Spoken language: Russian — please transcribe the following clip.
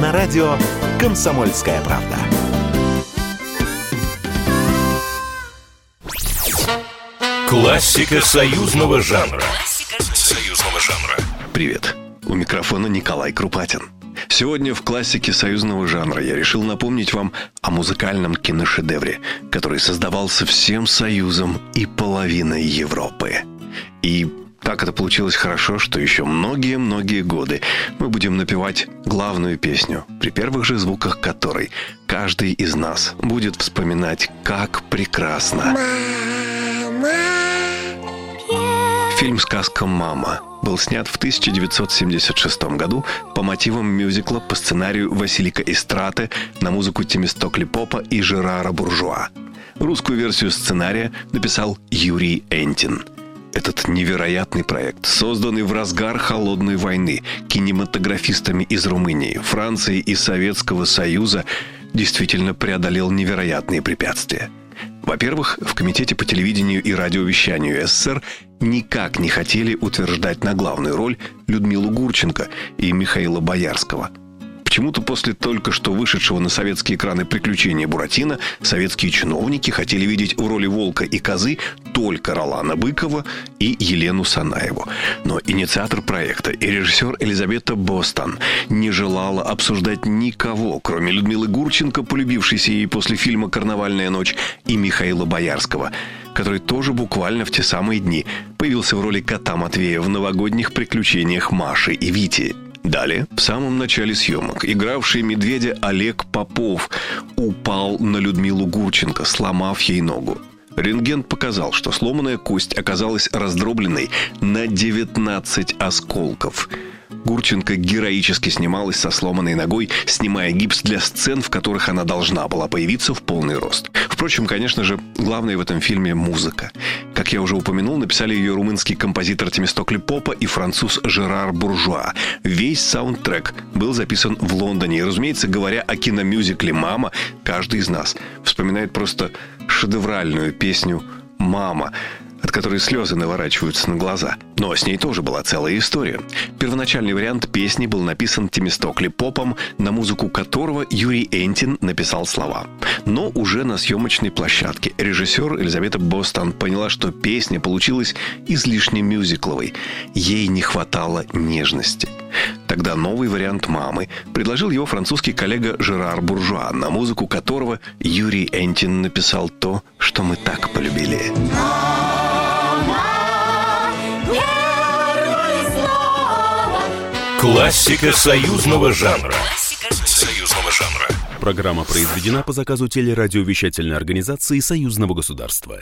на радио «Комсомольская правда». Классика союзного жанра. Союзного жанра. Привет. У микрофона Николай Крупатин. Сегодня в классике союзного жанра я решил напомнить вам о музыкальном киношедевре, который создавался всем Союзом и половиной Европы. И так это получилось хорошо, что еще многие-многие годы мы будем напевать главную песню, при первых же звуках которой каждый из нас будет вспоминать, как прекрасно. Фильм «Сказка «Мама» был снят в 1976 году по мотивам мюзикла по сценарию Василика Истраты на музыку Тимистокли Попа и Жерара Буржуа. Русскую версию сценария написал Юрий Энтин. Этот невероятный проект, созданный в разгар холодной войны кинематографистами из Румынии, Франции и Советского Союза, действительно преодолел невероятные препятствия – во-первых, в Комитете по телевидению и радиовещанию СССР никак не хотели утверждать на главную роль Людмилу Гурченко и Михаила Боярского – Почему-то после только что вышедшего на советские экраны приключения Буратино советские чиновники хотели видеть в роли волка и козы только Ролана Быкова и Елену Санаеву. Но инициатор проекта и режиссер Элизабета Бостон не желала обсуждать никого, кроме Людмилы Гурченко, полюбившейся ей после фильма «Карнавальная ночь», и Михаила Боярского который тоже буквально в те самые дни появился в роли кота Матвея в новогодних приключениях Маши и Вити. Далее, в самом начале съемок, игравший медведя Олег Попов упал на Людмилу Гурченко, сломав ей ногу. Рентген показал, что сломанная кость оказалась раздробленной на 19 осколков – Гурченко героически снималась со сломанной ногой, снимая гипс для сцен, в которых она должна была появиться в полный рост. Впрочем, конечно же, главное в этом фильме – музыка. Как я уже упомянул, написали ее румынский композитор Темистокли Попа и француз Жерар Буржуа. Весь саундтрек был записан в Лондоне. И, разумеется, говоря о киномюзикле «Мама», каждый из нас вспоминает просто шедевральную песню «Мама», от которой слезы наворачиваются на глаза. Но с ней тоже была целая история. Первоначальный вариант песни был написан Тимистокли Попом, на музыку которого Юрий Энтин написал слова. Но уже на съемочной площадке режиссер Елизавета Бостон поняла, что песня получилась излишне мюзикловой. Ей не хватало нежности. Тогда новый вариант «Мамы» предложил его французский коллега Жерар Буржуа, на музыку которого Юрий Энтин написал то, что мы так полюбили. Классика союзного жанра. Союзного жанра. Программа произведена по заказу телерадиовещательной организации Союзного государства.